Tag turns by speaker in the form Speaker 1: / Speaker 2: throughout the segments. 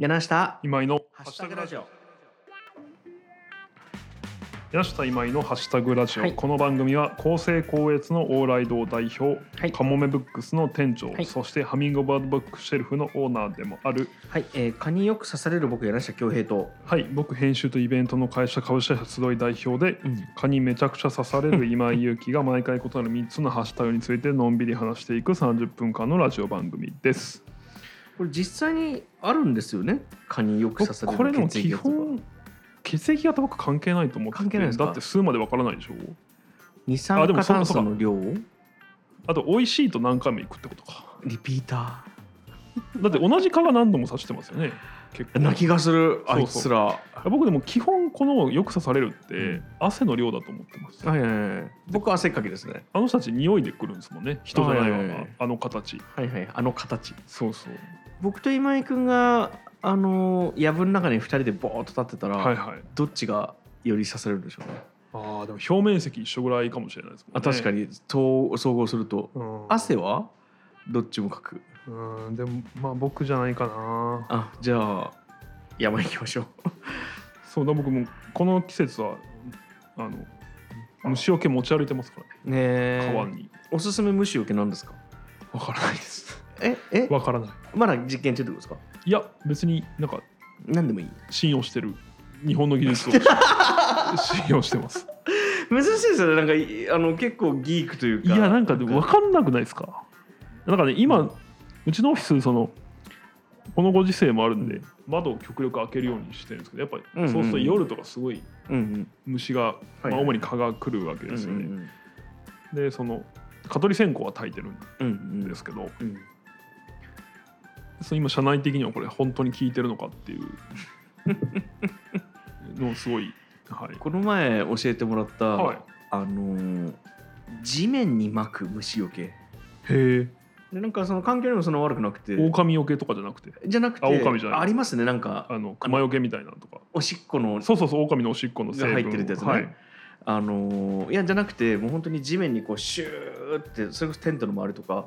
Speaker 1: 柳下。
Speaker 2: 今井の
Speaker 1: ハッシュタグラジオ。
Speaker 2: 柳下今井のハッシュタグラジオ、
Speaker 1: はい。
Speaker 2: この番組は公正高越の往来堂代表、
Speaker 1: はい。
Speaker 2: カモメブックスの店長、
Speaker 1: はい。
Speaker 2: そしてハミングバードブックシェルフのオーナーでもある。
Speaker 1: はい、えー、蚊によく刺される僕柳下恭平と、
Speaker 2: はい。僕編集とイベントの会社株式会社集い代表で
Speaker 1: うん、
Speaker 2: 蚊にめちゃくちゃ刺される 今井祐希が毎回異なる3つのハッシュタグについてのんびり話していく30分間のラジオ番組です
Speaker 1: これ実際にあるんですよね？蚊によく刺される
Speaker 2: これでも基
Speaker 1: 血液型が
Speaker 2: 本血液型僕関係ないと思ってて。
Speaker 1: 関係ないですか？
Speaker 2: だって数までわからないでしょ？
Speaker 1: 二酸化炭素の量を？
Speaker 2: あと美味しいと何回も行くってことか。
Speaker 1: リピータ
Speaker 2: だって同じ蚊が何度も刺してますよね。結構。
Speaker 1: ーな気がするあいつら。
Speaker 2: 僕でも基本このよく刺されるって
Speaker 1: うん。
Speaker 2: 汗の量だと思ってます、
Speaker 1: はいはいはい僕は汗っかきですね。
Speaker 2: あの人たち匂いで来るんですもんね。人じゃないわ。な
Speaker 1: はいはいはい。
Speaker 2: あの形。
Speaker 1: はいはいあの形。
Speaker 2: そうそう
Speaker 1: 僕と今井君があのー藪の中に二人でボーっと立ってたら、
Speaker 2: はいはい。
Speaker 1: どっちがより刺されるんでしょうね。
Speaker 2: ああでも表面積一緒ぐらいかもしれないですもんね。
Speaker 1: あ確かに。と総合すると
Speaker 2: うん。
Speaker 1: 汗はどっちもかく。
Speaker 2: うんでもまあ僕じゃないかな。
Speaker 1: あじゃあ山行きましょう。
Speaker 2: そうだ僕もこの季節はあの虫除け持ち歩いてますからね。
Speaker 1: ねえ。
Speaker 2: 川に。
Speaker 1: おすすめ虫除けなんですか？
Speaker 2: わからないです
Speaker 1: ええ？
Speaker 2: わからない。
Speaker 1: まだ実験中ってことですか？
Speaker 2: いや別になんか
Speaker 1: 何でもいい？
Speaker 2: 信用してる。日本の技術を 信用してます。
Speaker 1: 珍しいですよね。なんかいあの結構ギークというか。
Speaker 2: いやなんかでも分かんなくないですか？なんかね今うちのオフィスそのこのご時世もあるんで、
Speaker 1: うん
Speaker 2: 窓を極力開けるようにしてるんですけどやっぱりそうすると夜とかすごい虫が、主に蚊が来るわけ
Speaker 1: うん
Speaker 2: ですよね、
Speaker 1: うん
Speaker 2: でその蚊取り線香は焚いてるん。ですけど、
Speaker 1: うん
Speaker 2: 今社内的にはこれ本当に効いてるのかっていう。のをすごいはい。
Speaker 1: この前教えてもらった、
Speaker 2: はい。
Speaker 1: あのー地面に巻く虫除け。
Speaker 2: へえ。
Speaker 1: でなんかその環境にもそんな悪くなくて。
Speaker 2: 狼よけとかじゃなくて。
Speaker 1: じゃなくて
Speaker 2: あ狼じゃない。
Speaker 1: ありますねなんか。
Speaker 2: あの熊よけみたいなのとか。
Speaker 1: おしっこの
Speaker 2: そうそうそう狼のおしっこの成分。
Speaker 1: が入ってるってやつね。
Speaker 2: はい。
Speaker 1: あのーいやじゃなくてもう本当に地面にこうシューってそれこそテントの周りとか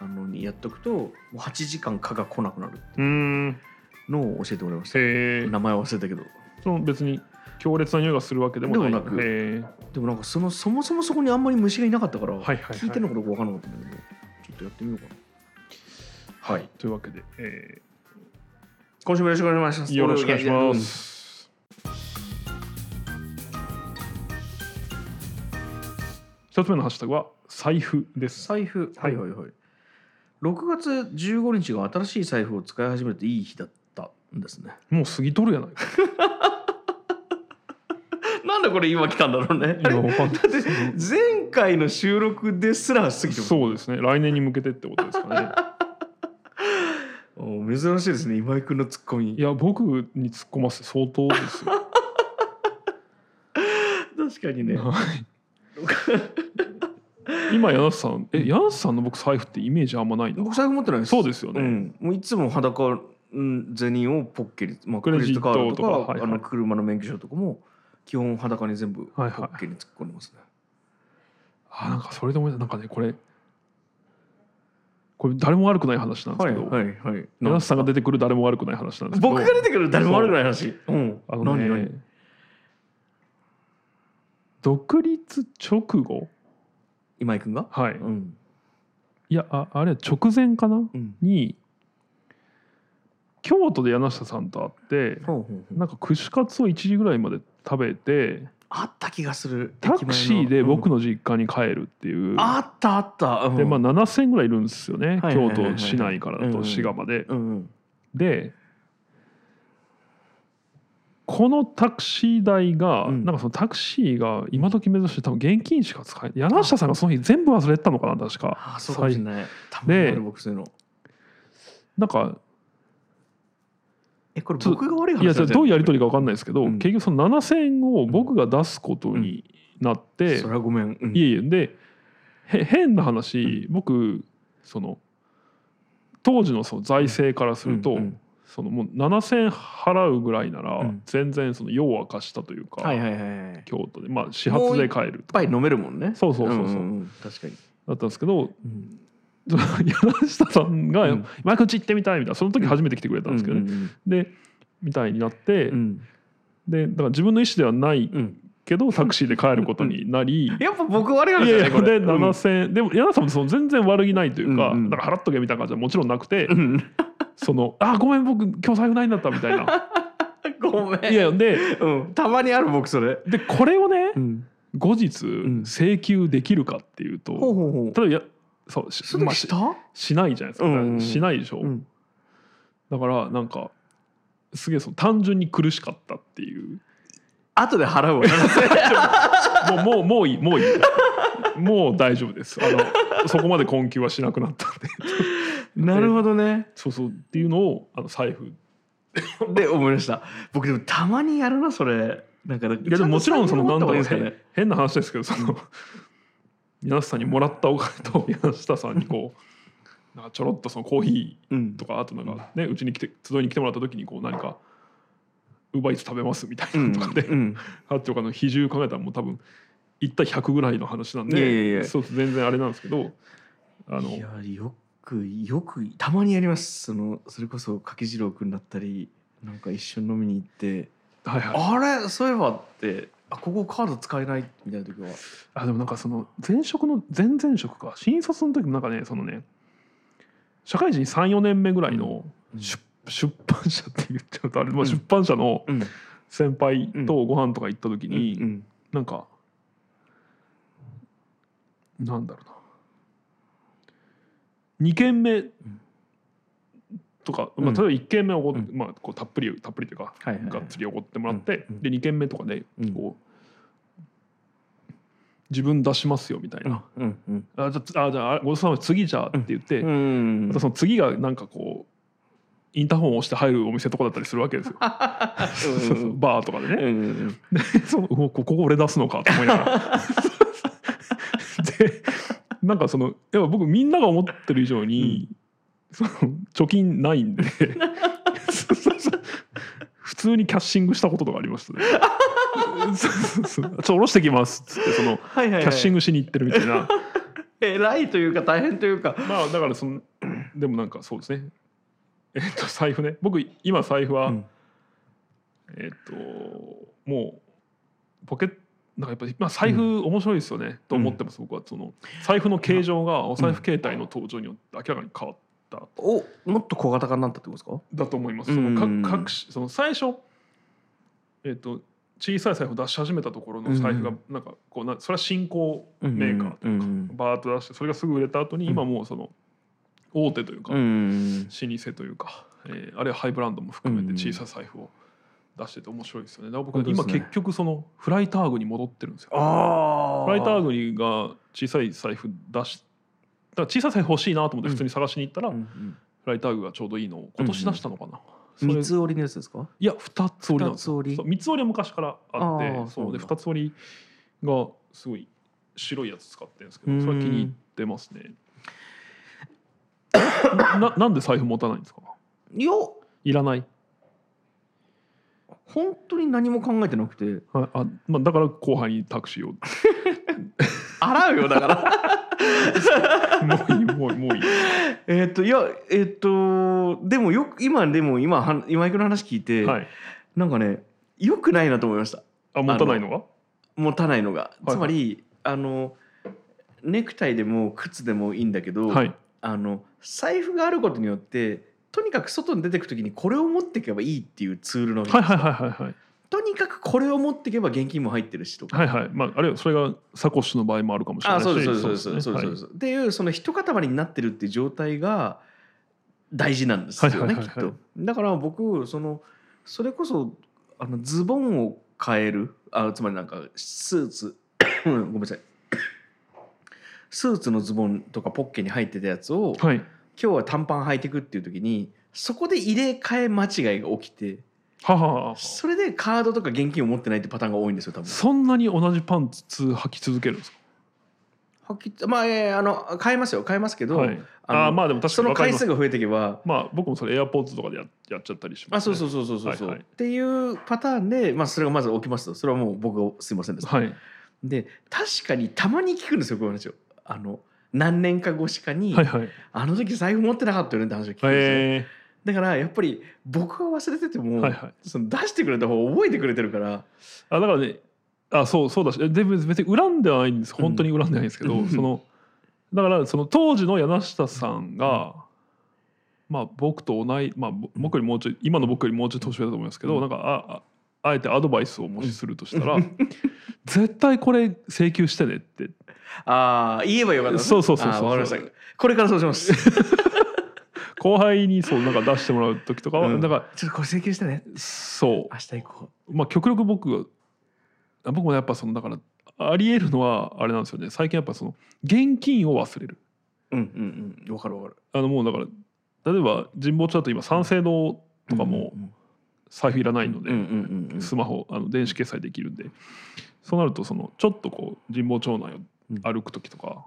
Speaker 1: あのにやっとくともう8時間蚊が来なくなる
Speaker 2: うーん。
Speaker 1: のを教えてもらいました。名前忘れたけど。
Speaker 2: その別に強烈な匂いがするわけでもない。
Speaker 1: でもなく
Speaker 2: へ
Speaker 1: でもなんかそのそもそもそこにあんまり虫がいなかったから、
Speaker 2: はいはいはい。
Speaker 1: 聞いてるのかどうか分からなかったんだけどちょっとやってみようかな。
Speaker 2: ーはい。というわけで、え
Speaker 1: 今週もよろしくお願いします。
Speaker 2: ーよろしくお願いしま
Speaker 1: うん
Speaker 2: す一つ目のハッシュタグは財布です。
Speaker 1: 財布。はいはいはい6月15日が新しい財布を使い始めていい日だったんですね。
Speaker 2: もう過ぎとるやないか。
Speaker 1: なんでこれ今来たんだろうね。前回の収録ですら過ぎて
Speaker 2: そうですね。来年に向けてってことですかね。
Speaker 1: お珍しいですね。今井君のツッコミ。
Speaker 2: いや僕に突っ込ませて相当ですよ。
Speaker 1: 確かにね。
Speaker 2: はい今柳瀬さんえ柳瀬さんの僕財布ってイメージあんまないな。
Speaker 1: 僕財布持ってないです。
Speaker 2: そうですよね、
Speaker 1: うん、もういつも裸うん銭をポッケに、まあ、ク
Speaker 2: クレジット
Speaker 1: カードとか
Speaker 2: はいはい
Speaker 1: あの車の免許証とかも基本裸に全部ポ
Speaker 2: はいはい。
Speaker 1: ッケに突っ込んでますね。
Speaker 2: あなんかそれで思い出したなんかねこれこれ誰も悪くない話なんですけど、
Speaker 1: はいはい。
Speaker 2: 柳瀬さんが出てくる誰も悪くない話なんですけど。
Speaker 1: 僕が出てくる誰も悪くない話。う。ん。
Speaker 2: あのね独立直後
Speaker 1: 今井君が？
Speaker 2: はい、
Speaker 1: うん。
Speaker 2: いやああれは直前かな？
Speaker 1: うん。
Speaker 2: に京都で柳下さんと会って
Speaker 1: ほ
Speaker 2: なんか串カツを1時ぐらいまで食べて
Speaker 1: あった気がする。
Speaker 2: タクシーで僕
Speaker 1: の。
Speaker 2: の実家に帰るっていう、
Speaker 1: あったあった。うん
Speaker 2: でまあ7,000ぐらいいるんですよね、京都市内からだと
Speaker 1: うんうん
Speaker 2: 滋賀まで。
Speaker 1: うんうん。
Speaker 2: でこのタクシー代が、
Speaker 1: うん。
Speaker 2: なんかそのタクシーが今時珍しい多分現金しか使えない柳下さんがその日全部忘れてたのかな確か。
Speaker 1: ああそうかもしれない。たまにある僕そういうの。
Speaker 2: なんか
Speaker 1: えこれ
Speaker 2: ちょ
Speaker 1: 僕が悪い話
Speaker 2: いやそれどういうやり取
Speaker 1: り
Speaker 2: りか分かんないですけど、
Speaker 1: うん。
Speaker 2: 結局その7,000円を僕が出すことになって、
Speaker 1: それはごめん。うん。
Speaker 2: いえいえでへ変な話、僕その当時のその財政からすると、
Speaker 1: うん。うん
Speaker 2: そのもう7,000円払うぐらいなら
Speaker 1: うん。
Speaker 2: 全然その用は貸したというか、
Speaker 1: はいはいはい
Speaker 2: 京都でまあ始発で帰ると
Speaker 1: ぱい飲めるもんね。
Speaker 2: そうそうそうそう。ん
Speaker 1: んん確かに。
Speaker 2: だったんですけど
Speaker 1: うん。
Speaker 2: 柳下さんが
Speaker 1: うん「
Speaker 2: マイクんち行ってみたい」みたいなその時初めて来てくれたんですけどね、
Speaker 1: うん
Speaker 2: でみたいになって、
Speaker 1: うん。
Speaker 2: でだから自分の意思ではない
Speaker 1: うん。
Speaker 2: けどタクシーで帰ることになり。
Speaker 1: やっぱ僕悪い話
Speaker 2: いやいやで
Speaker 1: だねこれ。
Speaker 2: 7000円でも柳さんもその全然悪気ないというか、
Speaker 1: うんうん。
Speaker 2: だから払っとけみたいな感じはもちろんなくて、
Speaker 1: うん
Speaker 2: その「あごめん僕今日財布ないんだった」みたいな。
Speaker 1: ごめん。
Speaker 2: いやで
Speaker 1: うん。たまにある僕それ。
Speaker 2: でこれをね
Speaker 1: うん。
Speaker 2: 後日
Speaker 1: ん。
Speaker 2: 請求できるかっていうと、
Speaker 1: ほうほうほう。
Speaker 2: 例えばやそうし,、まあ、し
Speaker 1: した？
Speaker 2: しないじゃないですか、
Speaker 1: うんうんうん。
Speaker 2: しないでしょ、
Speaker 1: うん。
Speaker 2: だからなんかすげえその単純に苦しかったっていう。
Speaker 1: 後で払うわ。
Speaker 2: もうもうもういい。もういいもう大丈夫です。あのそこまで困窮はしなくなったんで
Speaker 1: なるほどね。
Speaker 2: そうそうっていうのをあの財布。
Speaker 1: で思い出した。僕でもたまにやるなそれ。なんかい
Speaker 2: いやでももちろんそのなんだろう
Speaker 1: ね。
Speaker 2: へ変な話ですけどその柳下さんにもらったお金と 柳下さんにこうなんかちょろっとそのコーヒ
Speaker 1: うん
Speaker 2: ーとかあとなんかねうちに来て集いに来てもらった時にこう何か「ウーバーイーツ食べます」みたいなのとかで、
Speaker 1: うん
Speaker 2: あってとかの比重考えたらもう多分1対100ぐらいの話なんでそう全然あれなんですけどあの
Speaker 1: いやよくよくたまにやります。そのそれこそ柿次郎君だったりなんか一緒に飲みに行って
Speaker 2: はいはい。
Speaker 1: あれ？そういえばってあここカード使えない？みたいな時は。
Speaker 2: あでもなんかその前職の前々職か。新卒の時もなんかねそのね社会人34年目ぐらいの
Speaker 1: うん。
Speaker 2: 出,、出版社って言っちゃうとあれ、ま出版社の
Speaker 1: うん。
Speaker 2: 先輩とご飯とか行った時に、
Speaker 1: うん。
Speaker 2: なんかなんだろうな2軒目とか、まあ、
Speaker 1: うん。
Speaker 2: 例えば1軒目おごっ
Speaker 1: うん。
Speaker 2: まあ、こうたっぷりたっぷりというか、
Speaker 1: はいはいはい。
Speaker 2: がっつりおごってもらって、
Speaker 1: うんうん
Speaker 2: で2軒目とかで
Speaker 1: うん。
Speaker 2: こう、自分出しますよみたいな。
Speaker 1: うんうん
Speaker 2: あじゃああじゃあごちそうさま次じゃあって言って、
Speaker 1: うん。
Speaker 2: またその次がなんかこうインターホンを押して入るお店とかだったりするわけですよ。そうそう バーとかでね。
Speaker 1: うんうん
Speaker 2: でそのうわここ俺出すのかと思いながら。でなんかそのやっぱ僕みんなが思ってる以上に、その貯金ないんで。普通にキャッシングしたこととかありましたね。そうそうそう。ちょっと下ろしてきますっつってその
Speaker 1: はいはいはい。
Speaker 2: キャッシングしに行ってるみたいな。
Speaker 1: 偉いというか大変というか。
Speaker 2: まあだからその でもなんかそうですね。えっと財布ね。僕今財布は、
Speaker 1: うん。
Speaker 2: えっともうポケットなんかやっぱり、まあ、財布面白いですよね、と思ってます、僕は。その財布の形状がお財布形態の登場によって明らかに変わった、
Speaker 1: おもっと小型化になったってことですか？
Speaker 2: だと思います。そ
Speaker 1: うん。
Speaker 2: の各各種その最初えっ、と小さい財布を出し始めたところの財布が
Speaker 1: うん
Speaker 2: なんかこうなそれは新興メーカーというか、
Speaker 1: うんうん
Speaker 2: バーッと出してそれがすぐ売れた後に
Speaker 1: うん。
Speaker 2: 今もうその大手というか、
Speaker 1: うん
Speaker 2: 老舗というか、えーあるいはハイブランドも含めて
Speaker 1: うん。
Speaker 2: 小さい財布を出してて面白いですよね。だから僕今結局そのフライターグに戻ってるんですよ。フライターグにが小さい財布出しだから小さい財布欲しいなと思って普通に探しに行ったら、
Speaker 1: うんうん。
Speaker 2: フライターグがちょうどいいのを今年出したのかな。それ
Speaker 1: 三つ折りのやつですか？
Speaker 2: いや二つ折りなんですよ。三つ折りは昔からあってそうで二つ折りがすごい白いやつ使ってるんですけ
Speaker 1: うん。
Speaker 2: どそれは気に入ってますね。ななんで財布持たないんですか？
Speaker 1: いや。
Speaker 2: いらない？
Speaker 1: 本当に何も考えてなくて。
Speaker 2: ああ、まあ、だから後輩にタクシーを
Speaker 1: 洗うよだから。
Speaker 2: もういいもうもういい。
Speaker 1: えっといやえっとでもよく今でも今は今井君の話聞いて、
Speaker 2: はい。
Speaker 1: なんかねよくないなと思いました。
Speaker 2: あ持たないのが？
Speaker 1: 持たないのが、
Speaker 2: いはい。
Speaker 1: つまりあのネクタイでも靴でもいいんだけど、
Speaker 2: はい。
Speaker 1: あの財布があることによってとにかく外に出てく時にこれを持っていけばいいっていうツールの、
Speaker 2: はいはいはいはいはい。
Speaker 1: とにかくこれを持っていけば現金も入ってるしとか、
Speaker 2: はいはい。まああるいはそれがサコッシュの場合もあるかもしれないし
Speaker 1: あそうですそうですそうです
Speaker 2: ね
Speaker 1: そうですそうです、っていうその一塊になってるっていう状態が大事なんですよね、
Speaker 2: はいはいはいはい。
Speaker 1: きっと。だから僕そのそれこそあのズボンを変えるあつまりなんかスーツ ごめんなさい。スーツのズボンとかポッケに入ってたやつを、
Speaker 2: はい
Speaker 1: 今日は短パン履いてくっていう時にそこで入れ替え間違いが起きて
Speaker 2: はははは。
Speaker 1: それでカードとか現金を持ってないってパターンが多いんですよ多分。
Speaker 2: そんなに同じパンツ履き続けるんです
Speaker 1: はっきりまあ、えーあの変えますよ。変えますけど、
Speaker 2: かはい。
Speaker 1: あの
Speaker 2: あーまあでも確か
Speaker 1: その
Speaker 2: に分かります。
Speaker 1: 回数が増えていけば
Speaker 2: まあ僕もそれエアポーツとかでややっちゃったりします、ね、
Speaker 1: あそうそうそうそうそうそう、
Speaker 2: はいはい。
Speaker 1: っていうパターンで、まあ、それがまず起きますと。それはもう僕がすいませんです、
Speaker 2: はい。
Speaker 1: で確かにたまに聞くんですよこういう話を。あの何年か後しかに、
Speaker 2: はいはい。
Speaker 1: あの時財布持ってなかったよねって話を聞くんですよ、
Speaker 2: え。
Speaker 1: だからやっぱり僕が忘れてても、
Speaker 2: はいはい。
Speaker 1: その出してくれた方が覚えてくれてるから。
Speaker 2: ー、あだからねあそうそうだし別別に恨んではないんです。本当に恨んでないんですけど、
Speaker 1: うん。
Speaker 2: そのだからその当時の柳下さんが、まあ僕と同い、まあ、ぼ僕よりもうちょい今の僕よりもうちょい年上だと思いますけど、
Speaker 1: うん。
Speaker 2: なんかあああえてアドバイスをもしするとしたら、絶対これ請求してねって
Speaker 1: ああ言えばよかった
Speaker 2: そうそうそうそう。
Speaker 1: これからそうします。
Speaker 2: 後輩にそうなんか出してもらう時とかは、
Speaker 1: うん。
Speaker 2: だから
Speaker 1: ちょっとこれ請求してね。
Speaker 2: そ
Speaker 1: 明日行こ
Speaker 2: う。まあ極力僕僕もやっぱそのだからありえるのはあれなんですよね。最近やっぱその現金を忘れる。
Speaker 1: ううんうんうん。わかるわかる。
Speaker 2: あのもうだから例えば神保町だと今三省堂とかも
Speaker 1: うん。
Speaker 2: 財布いらないので、
Speaker 1: うんうんうんうん。
Speaker 2: スマホあの電子決済できるんで。そうなるとそのちょっとこう神保町内を歩く時とか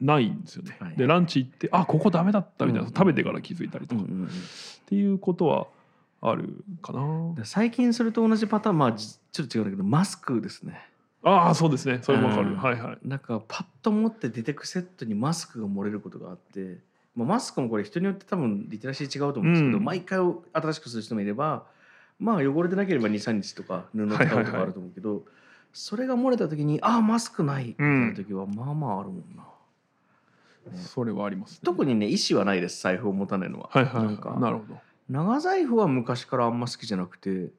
Speaker 2: ないんですよね。
Speaker 1: はい
Speaker 2: でランチ行ってあここダメだったみたいな、
Speaker 1: うん
Speaker 2: 食べてから気づいたりとか、っていうことはあるかな。
Speaker 1: で最近それと同じパターンまあじちょっと違うんだけどマスクですね。
Speaker 2: ああそうですね。それもわかる、
Speaker 1: うん。
Speaker 2: はいはい。
Speaker 1: なんかパッと持って出てくセットにマスクが漏れることがあって、まあ、マスクもこれ人によって多分リテラシー違うと思うんですけど、
Speaker 2: うん。
Speaker 1: 毎回新しくする人もいればまあ汚れてなければ23日とか布使うとかあると思うけど、それが漏れた時にああマスクないみたいな時はまあまああるもんな、ね。
Speaker 2: それはあります、ね。
Speaker 1: 特にね意思はないです財布を持たないのは、
Speaker 2: はいはい、
Speaker 1: なんか。
Speaker 2: なるほど。
Speaker 1: 長財布は昔からあんま好きじゃなくて。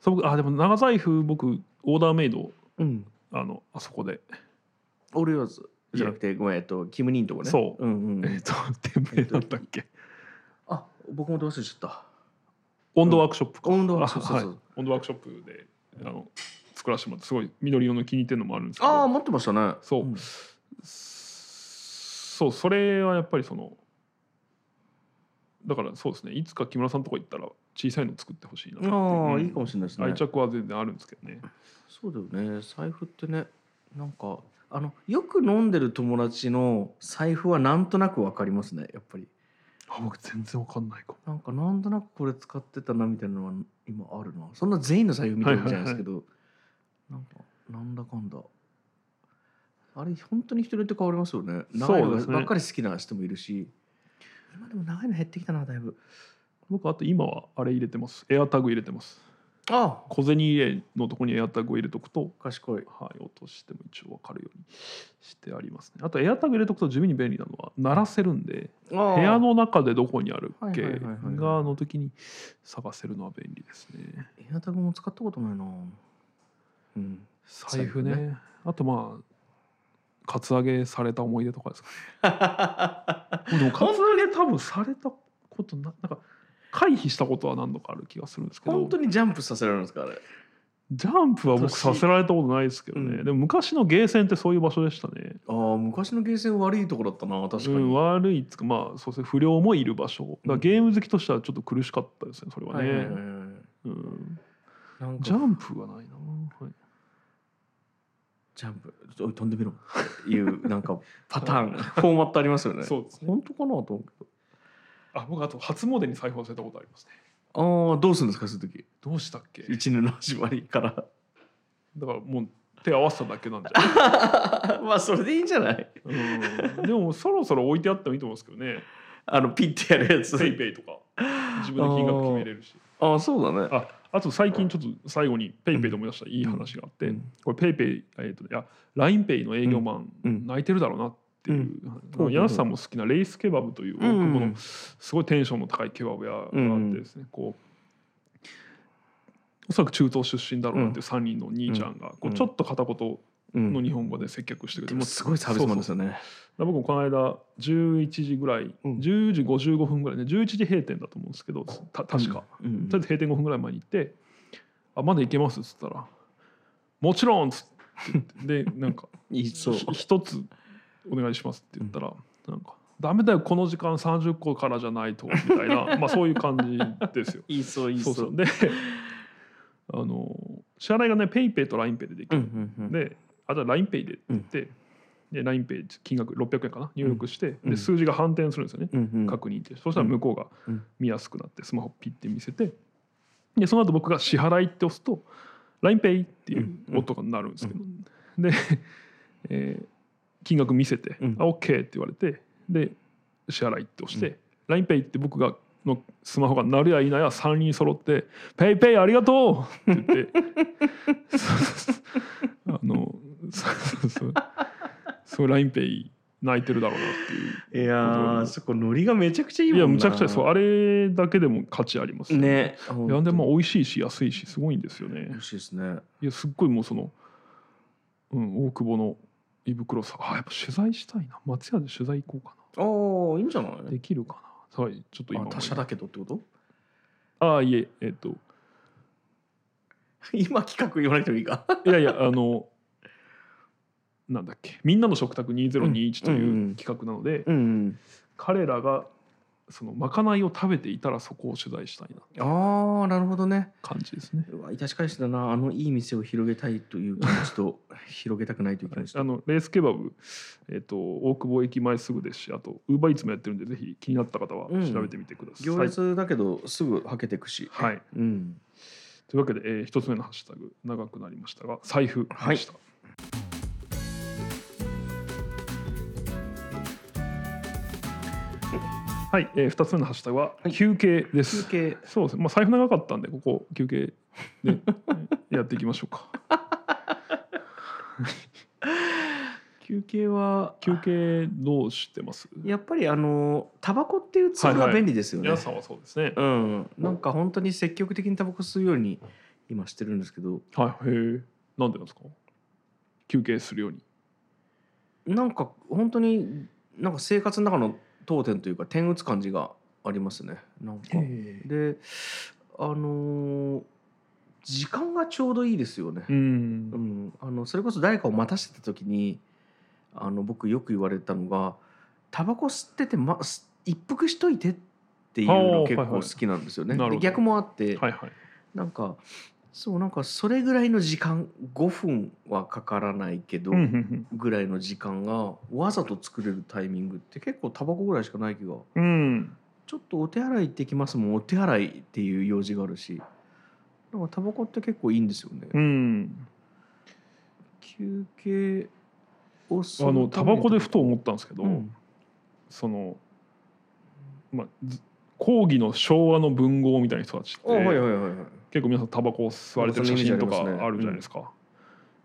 Speaker 2: そう僕あでも長財布僕オーダーメイド
Speaker 1: うん。
Speaker 2: あのあそこで、
Speaker 1: オレオズじゃなくてごめんえっとキムニーンとこね。
Speaker 2: そう。
Speaker 1: うんうん
Speaker 2: えっ、と店名なんだっけ？
Speaker 1: あ僕もどう忘れちゃった。
Speaker 2: 温度ワークショップか、
Speaker 1: 温度ワー
Speaker 2: あ
Speaker 1: クショップそうそう
Speaker 2: はい温度ワークショップであの作らせてもらってすごい緑色の気に入ってるのもあるんですけど。
Speaker 1: ああ持ってましたね。
Speaker 2: そう。ん。そうそれはやっぱりそのだからそうですね。いつか木村さんのとこ行ったら小さいの作ってほしいな
Speaker 1: ああ、
Speaker 2: うん。
Speaker 1: いいかもしれないですね。
Speaker 2: 愛着は全然あるんですけどね。
Speaker 1: そうだよね。財布ってねなんかあのよく飲んでる友達の財布はなんとなくわかりますねやっぱり。
Speaker 2: あ僕全然わかんないかも。
Speaker 1: なんかなんとなくこれ使ってたなみたいなのは今あるな。そんな全員の財布見てるじゃないですけど、なんかなんだかんだ。あれ本当に人によって変わりますよね。長いの
Speaker 2: そうですね。
Speaker 1: ばっかり好きな人もいるし。今でも長いの減ってきたなだいぶ。
Speaker 2: 僕あと今はあれ入れてます。エアタグ入れてます。
Speaker 1: ああ。
Speaker 2: 小銭入れのとこにエアタグを入れとくと
Speaker 1: 賢い。
Speaker 2: はい、落としても一応分かるようにしてありますね。あとエアタグ入れとくと地味に便利なのは鳴らせるんで
Speaker 1: 部
Speaker 2: 部屋の中でどこにあるっけ
Speaker 1: はいはいはいはい。
Speaker 2: がの時に探せるのは便利ですね。
Speaker 1: エアタグも使ったことないなうん
Speaker 2: 財布ね。
Speaker 1: ね
Speaker 2: あとまあカツアゲされた思い出とかですかね。でもカツアゲ多分されたことななんか回避したことは何度かある気がするんですけど。
Speaker 1: 本当にジャンプさせられるんですかあれ？
Speaker 2: ジャンプは僕
Speaker 1: 年
Speaker 2: させられたことないですけどね、
Speaker 1: うん。
Speaker 2: でも昔のゲーセンってそういう場所でしたね。
Speaker 1: ああ昔のゲーセン悪いところだったな確かに、
Speaker 2: うん、悪いっつうかまあそうですね不良もいる場所。だゲーム好きとしてはちょっと苦しかったですねそれはね、ジャンプがないな、はい、
Speaker 1: ジャンプおい飛んでみろ。っていうなんか パターン。フォーマットありますよね。
Speaker 2: そうですね。
Speaker 1: 本当かなと思うけど。
Speaker 2: あ僕あと初詣に財布忘れたことありますね。
Speaker 1: ああどうするんですかそういう時。
Speaker 2: どうしたっけ？
Speaker 1: 一年の始まりから。
Speaker 2: だからもう手合わせただけなんじゃない？
Speaker 1: まあそれでいいんじゃない？
Speaker 2: うん、でもそろそろ置いてあってもいいと思うんですけどね
Speaker 1: あのピッてやるやつ。
Speaker 2: ペイペイとか。自分で金額決めれるし。
Speaker 1: ああそうだね。
Speaker 2: ああと最近ちょっと最後にペイペイで思い出したいい話があって、
Speaker 1: うん。
Speaker 2: これペイペイえっ、といや LINEPay の営業マン、
Speaker 1: うん。
Speaker 2: 泣いてるだろうなっていう、
Speaker 1: うん。
Speaker 2: 柳瀬さんも好きなレイスケバブという大久保の
Speaker 1: うん
Speaker 2: すごいテンションの高いケバブ屋があってですね、こうおそらく中東出身だろうなっていう3人の兄ちゃんが、こうちょっと片言
Speaker 1: うん
Speaker 2: の日本語で接客してくれて、
Speaker 1: でもすごいサービスマンですよね。
Speaker 2: 僕もこの間11時ぐらい、
Speaker 1: うん。
Speaker 2: 10時55分ぐらいね11時閉店だと思うんですけどた確か、
Speaker 1: うん。うん。
Speaker 2: とりあえず閉店5分ぐらい前に行って「あまだ行けます」っつったら「もちろん」っつってでなんか 一つお願いしますって言ったら、なんか「ダメだよこの時間30個からじゃないと」みたいな まあそういう感じですよ。
Speaker 1: いいそういいそう。う
Speaker 2: そそう。であの支払いがね PayPay と LINEPay ででき
Speaker 1: うん
Speaker 2: る、
Speaker 1: うんうん。
Speaker 2: であじゃあ LINEPay でって言って、で LINEPay 金額600円かな？入力して、
Speaker 1: うん。
Speaker 2: で数字が反転するんですよね、
Speaker 1: うんうん。
Speaker 2: 確認ってそしたら向こうが
Speaker 1: うん。
Speaker 2: 見やすくなってスマホピッて見せてでその後僕が支払いって押すと LINEPay っていう音が鳴るんですけど、で、えー金額見せて「
Speaker 1: うん。
Speaker 2: あ OK」って言われてで支払いって押して、LINEPay って僕がのスマホが鳴るや否や3人揃って「ペイペイありがとう!」って言って そうそうそうそう。そうそうそう LINEPay 泣いてるだろうなっていう。
Speaker 1: いやーそこノリがめちゃくちゃいいもんな。
Speaker 2: いやむちゃくちゃそう。あれだけでも価値ありますよ。
Speaker 1: ね
Speaker 2: いやでも美味しいし安いしすごいんですよね。
Speaker 1: 美味しいですね。
Speaker 2: いやすっごいもうその、うん、大久保の胃袋さあやっぱ取材したいな。松屋で取材行こうか
Speaker 1: ああいいんじゃな
Speaker 2: ない？できるかな。はいちょっと今
Speaker 1: あ他社だけどってこと？
Speaker 2: ああいええっと。
Speaker 1: 今企画言わなくてもいいか。
Speaker 2: いやいやあのなんだっけ？みんなの食卓2021と
Speaker 1: うんうんう
Speaker 2: いうん企画なので、
Speaker 1: うん
Speaker 2: 彼らがそのまかないを食べていたらそこを取材したいな
Speaker 1: ああなるほどね。
Speaker 2: 感じですね。
Speaker 1: うわ致し返しだな。あのいい店を広げたいという気持ちと広げたくないという気持ちと。
Speaker 2: あのレースケバブ、えっと大久保駅前すぐですしあとウーバーイーツもやってるんでぜひ気になった方は調べてみてください、
Speaker 1: 行列だけどすぐはけてくし。
Speaker 2: はい。
Speaker 1: うん。
Speaker 2: というわけで、えー一つ目のハッシュタグ長くなりましたが財布でした、はい、えー、二つ目のハッシュタグは
Speaker 1: はい。
Speaker 2: 休憩です、
Speaker 1: 休憩。
Speaker 2: そうです。ねまあ財布長かったんでここ休憩で やっていきましょうか。
Speaker 1: 休憩は
Speaker 2: 休憩どうしてます？
Speaker 1: やっぱりあのタバコっていうツールが便利ですよね、
Speaker 2: 皆さんはそうですね。
Speaker 1: うん。なんか本当に積極的にタバコ吸うように今してるんですけど。
Speaker 2: はい。へえなんでですか？休憩するように。
Speaker 1: なんか本当になんか生活の中の当店というか点打つ感じがありますね。なんか。であのー時間がちょうどいいですよね、
Speaker 2: う
Speaker 1: うん。ん、あのそれこそ誰かを待たせてた時にあの僕よく言われたのがタバコ吸ってて、ま、す一服しといてっていう
Speaker 2: あ
Speaker 1: の
Speaker 2: ーはいはい。
Speaker 1: 結構好きなんですよね。
Speaker 2: なるほど。
Speaker 1: で逆もあって、
Speaker 2: はいはい。
Speaker 1: なんかそうなんかそれぐらいの時間5分はかからないけど、ぐらいの時間がわざと作れるタイミングって結構タバコぐらいしかない気が。
Speaker 2: うん。うん
Speaker 1: ちょっとお手洗い行ってきますもんお手洗いっていう用事があるし。なんかタバコって結構いいんですよね。
Speaker 2: うん。
Speaker 1: 休憩をす
Speaker 2: あ
Speaker 1: る
Speaker 2: のタバコでふと
Speaker 1: う
Speaker 2: 思ったんですけど、
Speaker 1: ん。
Speaker 2: そのまあず講義の昭和の文豪みたいな人たちって、
Speaker 1: あはいはいはいはい
Speaker 2: 結構皆さんタバコを吸われてる写真とかあるじゃないですか。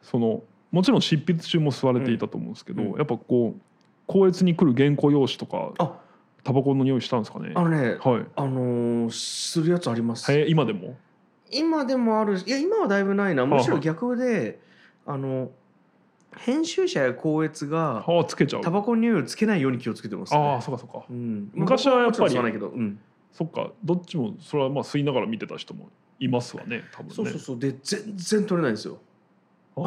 Speaker 2: そのもちろん執筆中も吸われていたと思うんですけど、
Speaker 1: うん
Speaker 2: やっぱこう校閲に来る原稿用紙とか
Speaker 1: あ
Speaker 2: タバコの匂いしたんですかね？
Speaker 1: あのね
Speaker 2: はい。
Speaker 1: あのーするやつあります
Speaker 2: え今でも？
Speaker 1: 今でもあるいや今はだいぶないなむしろ逆であの編集者や校閲が
Speaker 2: 歯つけちゃう。
Speaker 1: タバコの匂いをつけないように気をつけてます、ね、
Speaker 2: ああそうかそうか。
Speaker 1: うん、
Speaker 2: 昔はやっぱりそっかどっちもそれはまあ吸いながら見てた人もいますわね多分ね。
Speaker 1: そうそうそうで全然取れないんですよ
Speaker 2: あ
Speaker 1: あ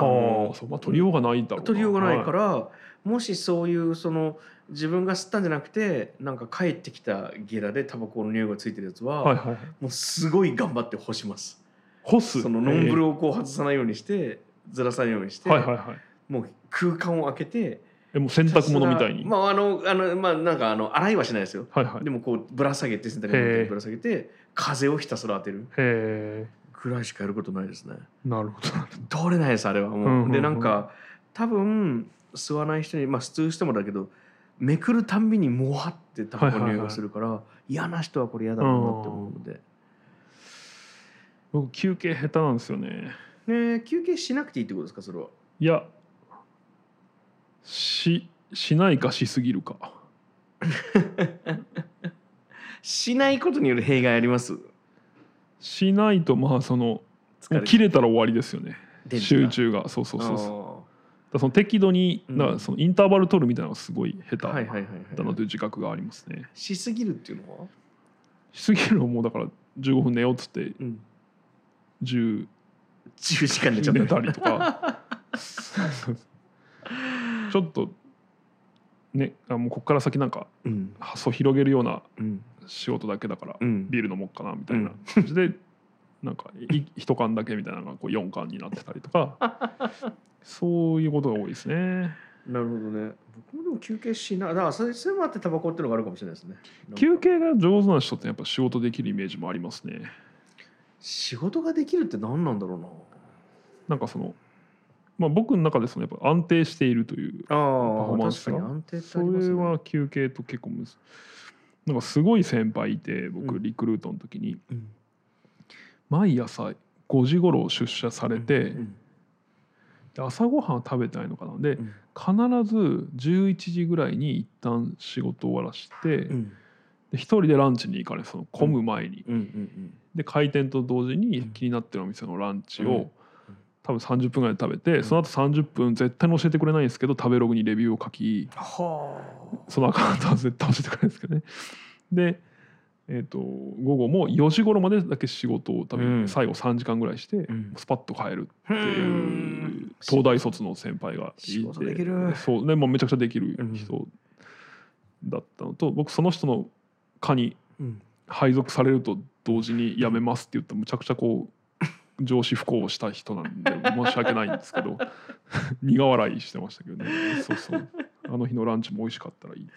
Speaker 2: そうまあ取りようがないんだろうな。
Speaker 1: 取りようがないか
Speaker 2: は
Speaker 1: ら、もしそういうその自分が吸ったんじゃなくてなんか帰ってきたゲラでタバコの匂いがついてるやつは、
Speaker 2: はいはいはい。
Speaker 1: もうすごい頑張って干します
Speaker 2: 干す？
Speaker 1: そのノンブル
Speaker 2: を。
Speaker 1: をこう外さないようにしてずらさないようにして、
Speaker 2: はいはいはい。
Speaker 1: もう空間を空けて
Speaker 2: えもう洗濯物みたいに？
Speaker 1: まああのあのまあなんかあの洗いはしないですよ。
Speaker 2: はいはい。
Speaker 1: でもこうぶら下げて洗濯物にぶら下げて風をひたすら当てる。
Speaker 2: へ
Speaker 1: ぐらいしかやることないですね。
Speaker 2: えなるほど。
Speaker 1: 通れないですあれはもう,、
Speaker 2: うんうんうん。
Speaker 1: でなんか多分吸わない人にまあ普通してもだけどめくるたんびにもわってタバコの匂いがするから、嫌な人はこれ嫌だろうなって思うので、
Speaker 2: 僕休憩下手なんですよね。
Speaker 1: ねえ休憩しなくていいってことですかそれは？い
Speaker 2: やししないかしすぎるか。
Speaker 1: しないことによる弊害あります？
Speaker 2: しないとまあその切れたら終わりですよね。集中が。そうそうそうそう。だその適度に
Speaker 1: うん。
Speaker 2: だそのインターバル取るみたいなのがすごい下手。だな
Speaker 1: はい
Speaker 2: という自覚がありますね。
Speaker 1: しすぎるっていうのは、
Speaker 2: しすぎるのもだから15分寝ようっつって
Speaker 1: うん、
Speaker 2: 10
Speaker 1: 10時間寝ちゃった
Speaker 2: りとか ちょっとねあもうここから先なんか
Speaker 1: うん。
Speaker 2: 発想広げるような
Speaker 1: うん。
Speaker 2: 仕事だけだから
Speaker 1: うん。
Speaker 2: ビール飲もうかなみたいな。感じでなんかい一缶だけみたいなのがこう4缶になってたりとか そういうことが多いですね。
Speaker 1: なるほどね。僕もでも休憩しなだからそれそれもあってタバコっていうのがあるかもしれないですね。
Speaker 2: 休憩が上手な人ってやっぱ仕事できるイメージもありますね。
Speaker 1: 仕事ができるって何なんだろうな。
Speaker 2: なんかそのまあ、僕の中でそのやっぱ安定しているというパフォーマンスが。
Speaker 1: 確かに安定って
Speaker 2: それは休憩と結構むず。なんかすごい先輩いて僕
Speaker 1: うん。
Speaker 2: リクルートの時に。
Speaker 1: うん。
Speaker 2: 毎朝5時頃出社されて
Speaker 1: うん
Speaker 2: で朝ごはん食べたいのかな。で
Speaker 1: うん。
Speaker 2: 必ず11時ぐらいに一旦仕事終わらしてで
Speaker 1: うん。
Speaker 2: 一人でランチに行かれその混む前に。
Speaker 1: うんうん
Speaker 2: で開店と同時に
Speaker 1: うん。
Speaker 2: 気になってるお店のランチ
Speaker 1: うん。
Speaker 2: を多分30分ぐらいで食べて
Speaker 1: ん。
Speaker 2: その後30分絶対に教えてくれないんですけど食べログにレビューを書き
Speaker 1: は
Speaker 2: そのアカウントは絶対教えてくれないんですけどね。でえー、と午後も4時頃までだけ仕事を多
Speaker 1: うん。
Speaker 2: 分最後3時間ぐらいして、
Speaker 1: ん。
Speaker 2: スパッと帰る
Speaker 1: あ
Speaker 2: っていう東大卒の先輩がい
Speaker 1: 仕事で
Speaker 2: てそうねもうめちゃくちゃできる人だったのと、僕その人の課に
Speaker 1: うん。
Speaker 2: 配属されると同時に辞めますって言ってむちゃくちゃこう上司不幸をした人なんで申し訳ないんですけど 苦笑いしてましたけどね。そうそう。あの日のランチも美味しかったらいい。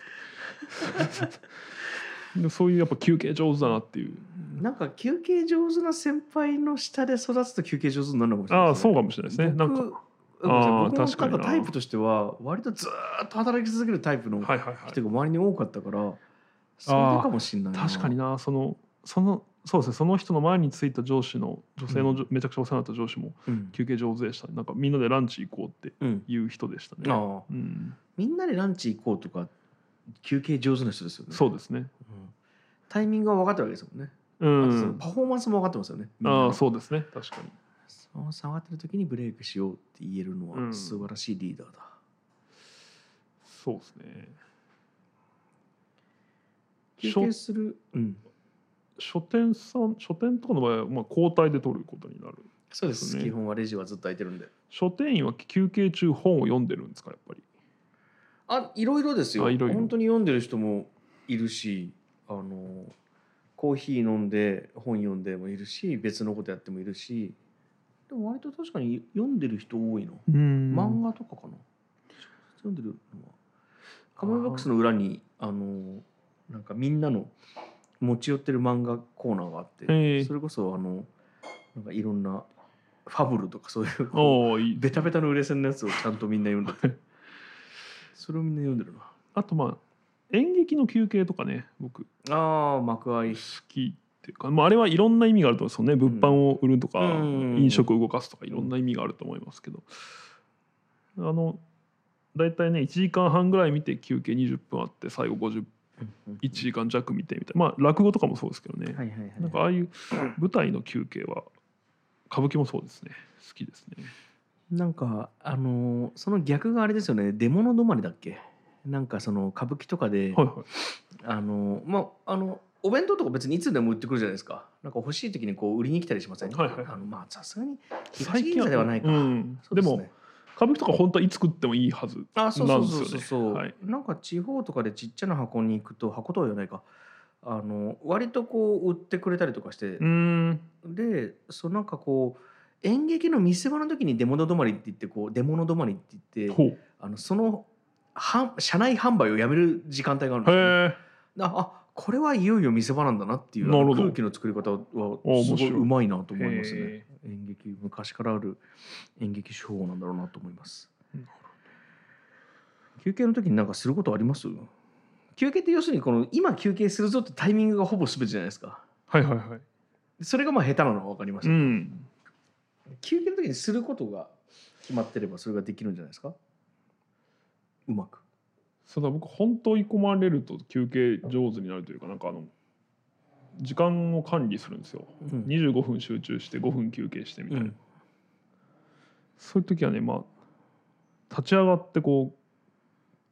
Speaker 2: でそういうやっぱ休憩上手だなっていう。
Speaker 1: なんか休憩上手な先輩の下で育つと休憩上手になるのかもしれない
Speaker 2: ああそうかもしれないですね。なんか
Speaker 1: 僕僕も
Speaker 2: 確かにな。
Speaker 1: なんかタイプとしては割とずーっと働き続けるタイプの
Speaker 2: はいはいはい。
Speaker 1: 人が周りに多かったからそれでかもしれないな。
Speaker 2: 確かにな。そのそのそうですね。その人の前についた上司の女性のじょ、めちゃくちゃお世話になった上司も
Speaker 1: うん。
Speaker 2: 休憩上手でしたね。なんかみんなでランチ行こうって
Speaker 1: うん。
Speaker 2: いう人でしたね、うん、
Speaker 1: みんなでランチ行こうとか休憩上手な人ですよね。
Speaker 2: そうですね。
Speaker 1: うん。タイミングが分かってるわけですもんね、
Speaker 2: うん。
Speaker 1: パフォーマンスも分かってますよね。
Speaker 2: ああそうですね。確かに。
Speaker 1: その下がってる時にブレイクしようって言えるの
Speaker 2: うん。
Speaker 1: は素晴らしいリーダーだ、
Speaker 2: そうですね。
Speaker 1: 休憩するうん
Speaker 2: 書店さん書店とかの場合はまあ交代で取ることになる
Speaker 1: そうです。基本はレジはずっと空いてるんで。
Speaker 2: 書店員は休憩中本を読んでるんですかやっぱり？
Speaker 1: あいろいろですよ。
Speaker 2: あいろいろ。
Speaker 1: 本当に読んでる人もいるしあのコーヒー飲んで本読んでもいるし別のことやってもいるし。でも割と確かに読んでる人多いの、
Speaker 2: うん。
Speaker 1: 漫画とかかな。読んでるのは。カムイボックスの裏にあのなんかみんなの持ち寄ってる漫画コーナーがあって、
Speaker 2: ええ。
Speaker 1: それこそあのなんかいろんなファブルとかそういう
Speaker 2: お
Speaker 1: ベタベタの売れ線のやつをちゃんとみんな読んでて。それをみんな読んでるな。
Speaker 2: あとまあ演劇の休憩とかね僕。
Speaker 1: ああ幕開
Speaker 2: 好きっていうか、まあ、あれはいろんな意味があると思うんですよね。物販を売るとか、
Speaker 1: うん
Speaker 2: 飲食を動かすとかいろんな意味があると思いますけど。あの大体ね1時間半ぐらい見て休憩20分あって最後51時間弱見てみたいな。まあ落語とかもそうですけどね、
Speaker 1: はいはいはい。
Speaker 2: なんかああいう舞台の休憩は歌舞伎もそうですね。好きですね。
Speaker 1: なんかあのーその逆があれですよね。出物止まりだっけ？なんかその歌舞伎とかで、
Speaker 2: はいはい。
Speaker 1: あのーまああのお弁当とか別にいつでも売ってくるじゃないですか。なんか欲しい時にこう売りに来たりしません、
Speaker 2: はいはい。はい
Speaker 1: あのまあさすがに東銀座ではないか、
Speaker 2: でも歌舞伎とか本当はいつ食ってもいいはず
Speaker 1: あそうそうそう
Speaker 2: なんですよね。
Speaker 1: そうそう、
Speaker 2: はい。
Speaker 1: なんか地方とかでちっちゃな箱に行くと箱とは言わないか。あの割とこう売ってくれたりとかして、
Speaker 2: うん。
Speaker 1: でそうなんかこう演劇の見せ場の時に出物止まりって言ってこう出物止まりって言ってあのそのは車内販売をやめる時間帯があるんですよ、ね。ああこれはいよいよ見せ場なんだなっていう空気の作り方はすごい
Speaker 2: う
Speaker 1: まいなと思いますね。
Speaker 2: へ。
Speaker 1: 演劇昔からある演劇手法なんだろうなと思います。休憩の時に何かすることあります？休憩って要するにこの今休憩するぞってタイミングがほぼ全てじゃないですか。
Speaker 2: はいはいはい
Speaker 1: それがまあ下手なのは分かりました。
Speaker 2: うん
Speaker 1: 休憩の時にすることが決まってればそれができるんじゃないですか？うまく。
Speaker 2: ただ僕本当追い込まれると休憩上手になるというかなんかあの時間を管理するんですよ、
Speaker 1: うん。
Speaker 2: 25分集中して5分休憩してみたいな、
Speaker 1: うん。
Speaker 2: そういう時はねまあ立ち上がってこ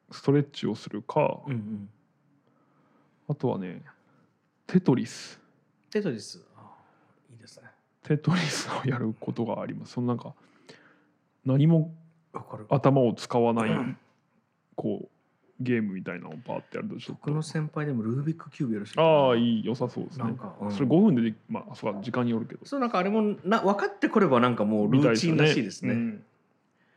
Speaker 2: うストレッチをするか、
Speaker 1: うんうん。
Speaker 2: あとはねテトリス。
Speaker 1: テトリス。あいいですね。
Speaker 2: テトリスをやることがあります。そのなんか何も。頭を使わないこうゲームみたいなのをパーってやるとちょっ
Speaker 1: 僕の
Speaker 2: と
Speaker 1: 先輩でもルービックキューブやる人
Speaker 2: ああいい良さそうですね。
Speaker 1: なんか、うん。
Speaker 2: それ5分ででまあそうか時間によるけど。
Speaker 1: そうなんかあれもな分かってこればなんかもうルーチンらしいですね。
Speaker 2: うん。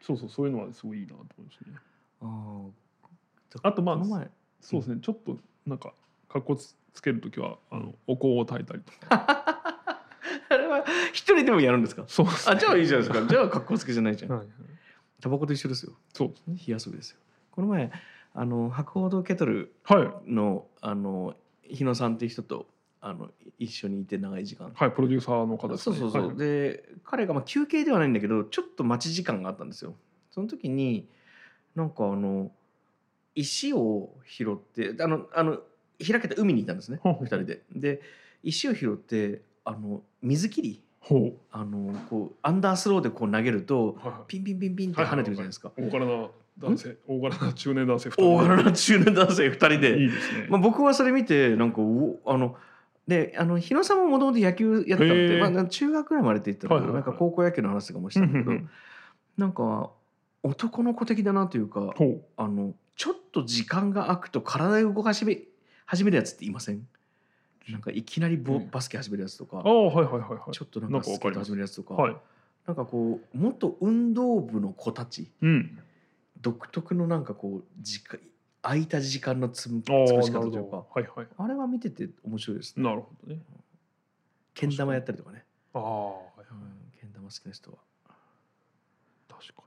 Speaker 2: そうそうそういうのはすごいいいなと思いますね。
Speaker 1: あー
Speaker 2: あとまあ
Speaker 1: この前
Speaker 2: そうですね。ちょっとなんか格好つつける時はあのお香を焚いたりとか。
Speaker 1: あれは一人でもやるんですか？
Speaker 2: そうね。
Speaker 1: あじゃあいいじゃないですか。じゃあ格好つけじゃないじゃん。タバコと一緒ですよ。
Speaker 2: そうですね。
Speaker 1: 火遊びですよ。この前あの博報堂ケトル
Speaker 2: はい。
Speaker 1: のあの日野さんっていう人とあの一緒にいて長い時間。
Speaker 2: はいプロデューサーの方ですね。
Speaker 1: そうそうそう、
Speaker 2: はい。
Speaker 1: で彼がまあ休憩ではないんだけどちょっと待ち時間があったんですよ。その時になんかあの石を拾ってあのあの開けた海にいたんですね二人で。で石を拾ってあの水切り
Speaker 2: ほ
Speaker 1: あのこうアンダースローでこう投げるとピンピンピンピンって跳ねてくるじゃないですか、
Speaker 2: 大柄な男性大柄な中年男性二人
Speaker 1: 大柄な中年男性2人で。
Speaker 2: いいですね、
Speaker 1: まあ、僕はそれ見てなんかおあのであの日野さんももともと野球やってたん
Speaker 2: へ
Speaker 1: で、
Speaker 2: ー。
Speaker 1: まあ、中学ぐらいまでって言ったら、か高校野球の話とかもしたんだけど、なんか男の子的だなというか
Speaker 2: ほ
Speaker 1: あのちょっと時間が空くと体を動かしめ始めるやつっていません？なんかいきなりボ、
Speaker 2: うん。
Speaker 1: バスケ始めるやつとか
Speaker 2: はいはいはいはい。
Speaker 1: ちょっとなんかスケート始めるやつとか
Speaker 2: はい。
Speaker 1: なんかこう元運動部の子たち
Speaker 2: うん
Speaker 1: 独特のなんかこう時間空いた時間のつむ潰し方というか。
Speaker 2: ど。はいはい。
Speaker 1: あれは見てて面白いですね。
Speaker 2: なるほどね。
Speaker 1: けん玉やったりとかね。
Speaker 2: ああはいはい。
Speaker 1: うん、けん玉好きな人は。
Speaker 2: 確か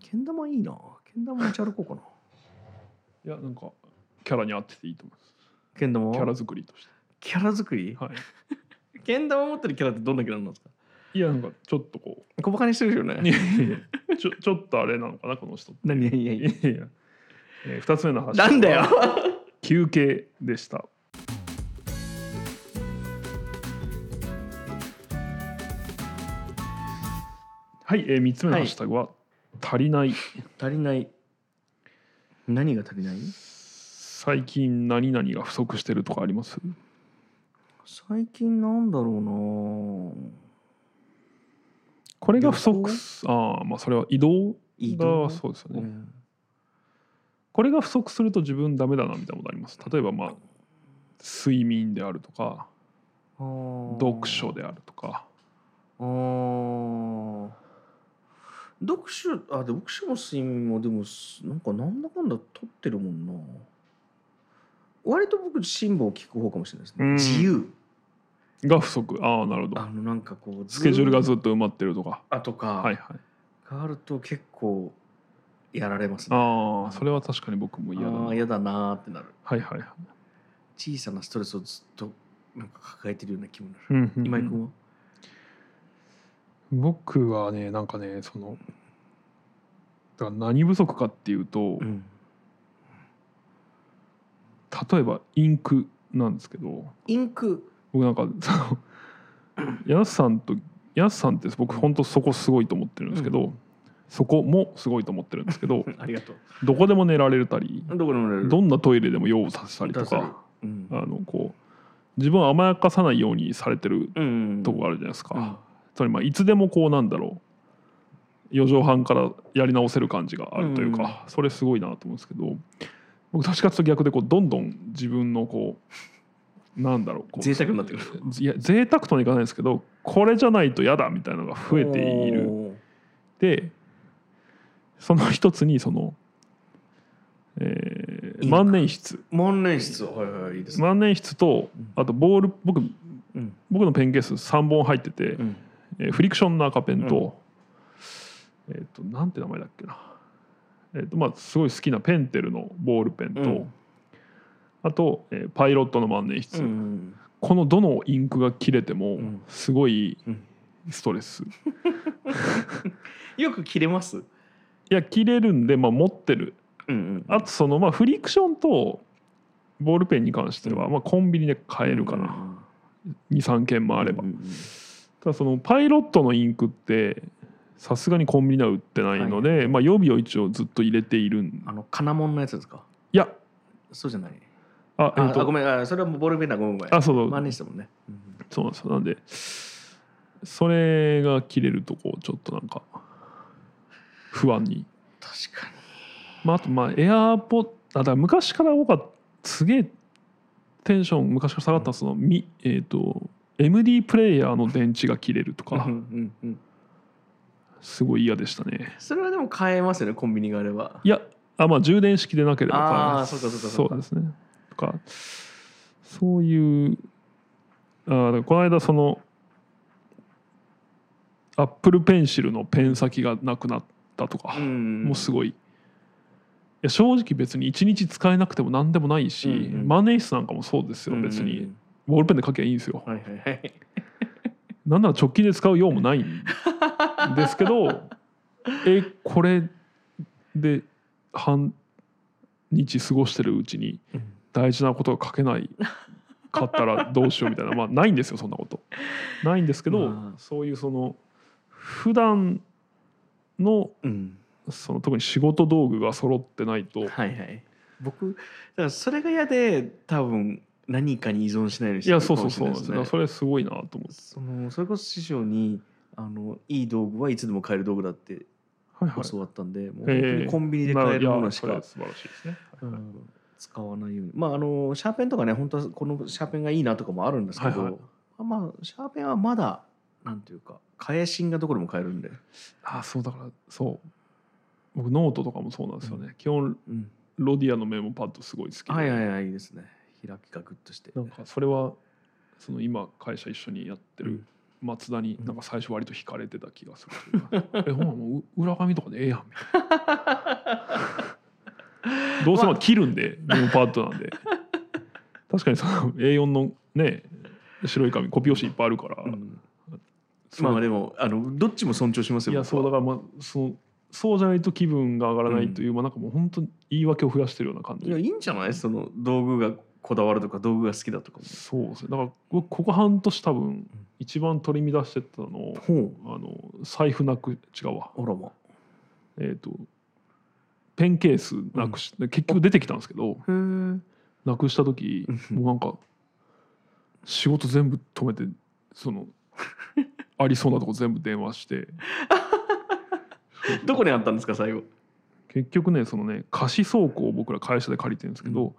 Speaker 1: けん玉いいな。けん玉持ち歩こうかな。
Speaker 2: にいやなんかキャラに合ってていいと思います。
Speaker 1: けん玉
Speaker 2: キャラ作りとし
Speaker 1: キャラ作り？
Speaker 2: てはい。
Speaker 1: けん玉持ってるキャラってどんなキャラなんですか？
Speaker 2: いやなんかちょっとこ
Speaker 1: 小バカにしてるよね。
Speaker 2: やいやいやちょ ちょっとあれなのかなこの人。
Speaker 1: 何いやいやいや。
Speaker 2: いやいや、えー、2つ目の話
Speaker 1: なんだよ。
Speaker 2: 休憩でした。はい、えー、3つ目のハッシュタグは、足りない。
Speaker 1: 足りない。何が足りない？
Speaker 2: 最近何々が不足してるとかあります？
Speaker 1: 最近なんだろうな
Speaker 2: これが不足
Speaker 1: 旅
Speaker 2: ああまあそれは移動がそうですよね、
Speaker 1: うん。
Speaker 2: これが不足すると自分ダメだなみたいなことあります。例えばまあ睡眠であるとか読書であるとか。
Speaker 1: あー。読書あ読書も睡眠もでもすなんかなんだかんだ取ってるもんな。割と僕辛抱を聞く方かもしれないですね、
Speaker 2: うん。
Speaker 1: 自由
Speaker 2: が不足。ああなるほど。
Speaker 1: あのなんかこう
Speaker 2: スケジュールがず
Speaker 1: っ
Speaker 2: っと埋まってるとか。
Speaker 1: あとか、
Speaker 2: はいはい。
Speaker 1: があると結構やられますね。
Speaker 2: ああそれは確かに僕も嫌だな。
Speaker 1: 嫌だなーってなる。
Speaker 2: はいはいはい。
Speaker 1: 小さなストレスをずっとなんか抱えてるような気分になる、
Speaker 2: うんうんうん。
Speaker 1: 今井君は？
Speaker 2: 僕はねなんかねそのだから何不足かっていうと、
Speaker 1: うん。
Speaker 2: 例えばインクなんですけど。
Speaker 1: インク？
Speaker 2: 僕なんかそのヤスさんとヤスさんって僕本当そこすごいと思ってるんですけど、そこもすごいと思ってるんですけど
Speaker 1: ありがとう。
Speaker 2: どこでも寝られたり
Speaker 1: どこでも寝れる。
Speaker 2: どんなトイレでも用をさせたりとか
Speaker 1: うん
Speaker 2: あのこう自分を甘やかさないようにされてる
Speaker 1: うん
Speaker 2: とこがあるじゃないですか。
Speaker 1: うん。
Speaker 2: つまりまあいつでもこうなんだろう。4畳半からやり直せる感じがあるというか、それすごいなと思うんですけど僕どっちかというと逆でこうどんどん自分のこうなんだろうこう。
Speaker 1: 贅沢になってくる。
Speaker 2: いや贅沢とはいかないですけどこれじゃないと嫌だみたいなのが増えている。でその一つにその、えー万年筆。
Speaker 1: 万年筆はいはいいいですね。
Speaker 2: 万年筆と
Speaker 1: うん。
Speaker 2: あとボール僕
Speaker 1: うん。
Speaker 2: 僕のペンケース3本入ってて、
Speaker 1: うん。
Speaker 2: えーフリクションの赤ペンと、えっ、となんて名前だっけな。えっ、とまあすごい好きなペンテルのボールペンと、
Speaker 1: うん
Speaker 2: あと、えーパイロットの万年筆、
Speaker 1: うん
Speaker 2: このどのインクが切れても
Speaker 1: うん。
Speaker 2: すごい
Speaker 1: うん。
Speaker 2: ストレス、い
Speaker 1: よく切れます？
Speaker 2: や切れるんで、まあ、持ってる。
Speaker 1: うんうん。
Speaker 2: あとそのまあフリクションとボールペンに関しては、
Speaker 1: うん。
Speaker 2: まあ、コンビニで買えるかな、23件もあれば、ただそのパイロットのインクってさすがにコンビニでは売ってないので、まあ、予備を一応ずっと入れているん。
Speaker 1: あの金物のやつですか？
Speaker 2: いや。
Speaker 1: そうじゃない
Speaker 2: あ、えっと。
Speaker 1: ごめん。あそれはもうボールペンだごめんごめん
Speaker 2: あそう
Speaker 1: 万年筆だもんね。うん。
Speaker 2: そうなんですよ。なんでそれが切れるとこうちょっとなんか不安に、
Speaker 1: 確かに。
Speaker 2: まあ、あとまあエアーポッあだから昔から多かったすげえテンション昔から下がったそのみえっ、と MD プレイヤーの電池が切れるとか。
Speaker 1: うんうんうん。
Speaker 2: すごい嫌でしたね。
Speaker 1: それはでも買えますよねコンビニがあれば。
Speaker 2: いやあまあ充電式でなければ買え
Speaker 1: あ
Speaker 2: ます。
Speaker 1: あそうかそうかか。
Speaker 2: そうですねとか。そういうあこの間そのアップルペンシルのペン先がなくなっだとか
Speaker 1: うん。
Speaker 2: もすごい。いや正直別に1日使えなくても何でもないし、
Speaker 1: うんうん。
Speaker 2: 万年筆なんかもそうですよ別に、
Speaker 1: うん。
Speaker 2: ボールペンで書きゃいいんですよ。
Speaker 1: はいはいはい。
Speaker 2: なんなら直近で使う用もないんですけど えこれで半日過ごしてるうちに
Speaker 1: うん
Speaker 2: 大事なことが書けないかったらどうしようみたいな。まあないんですよそんなこと。ないんですけど、
Speaker 1: まあ。
Speaker 2: そういうその普段の
Speaker 1: うん。
Speaker 2: その特に仕事道具が揃ってないと。
Speaker 1: はいはい。僕だからそれが嫌で多分何かに依存しないようにして
Speaker 2: いや
Speaker 1: るかもし
Speaker 2: そうそうそう。
Speaker 1: れなんいですね
Speaker 2: それすごいなと思って。
Speaker 1: そのそれこそ師匠にあのいい道具はいつでも買える道具だって
Speaker 2: はいはい。
Speaker 1: 教わったんで、もう本当
Speaker 2: ええ
Speaker 1: にコンビニで買えるものしか
Speaker 2: 素晴らしいですね。はいはい。
Speaker 1: うん使わないように。まああのシャーペンとかね本当はこのシャーペンがいいなとかもあるんですけど、
Speaker 2: はいはい。
Speaker 1: まあシャーペンはまだなんていうか替え芯がどこでも買えるんで、
Speaker 2: あそうだからそう。僕ノートとかもそうなんですよね、基本
Speaker 1: うん、
Speaker 2: ロディアのメモパッドすごい好きで、
Speaker 1: はいはいはいいいですね。開きがグッとして。
Speaker 2: なんかそれはその今会社一緒にやってる
Speaker 1: うん。
Speaker 2: 松田に
Speaker 1: うん。
Speaker 2: なんか最初割と惹かれてた気がするうか。えほんまもう裏紙とかでええやんみたいなどうせまあ切るんでメモパッドなんで。確かにその A4 のね白い紙コピー用紙いっぱいあるから、
Speaker 1: うん。まあでもあのどっちも尊重しますよ
Speaker 2: いやそうだからまあそのそうじゃないと気分が上がらないという、まあなんかもう本当に言い訳を増やしてるような感じ。
Speaker 1: いやいいんじゃない？その道具がこだわるとか道具が好きだとかも。
Speaker 2: そうですね。だから僕ここ半年多分一番取り乱してたの
Speaker 1: ほ
Speaker 2: あの財布なく違うわ。
Speaker 1: うあらま。
Speaker 2: えっ、とペンケースなくし、で結局出てきたんですけどなくした時
Speaker 1: うん。
Speaker 2: もうなんか仕事全部止めてその ありそうなとこ全部電話して。
Speaker 1: どこにあったんですか最後？
Speaker 2: 結局ねそのね貸し倉庫を僕ら会社で借りてるんですけど、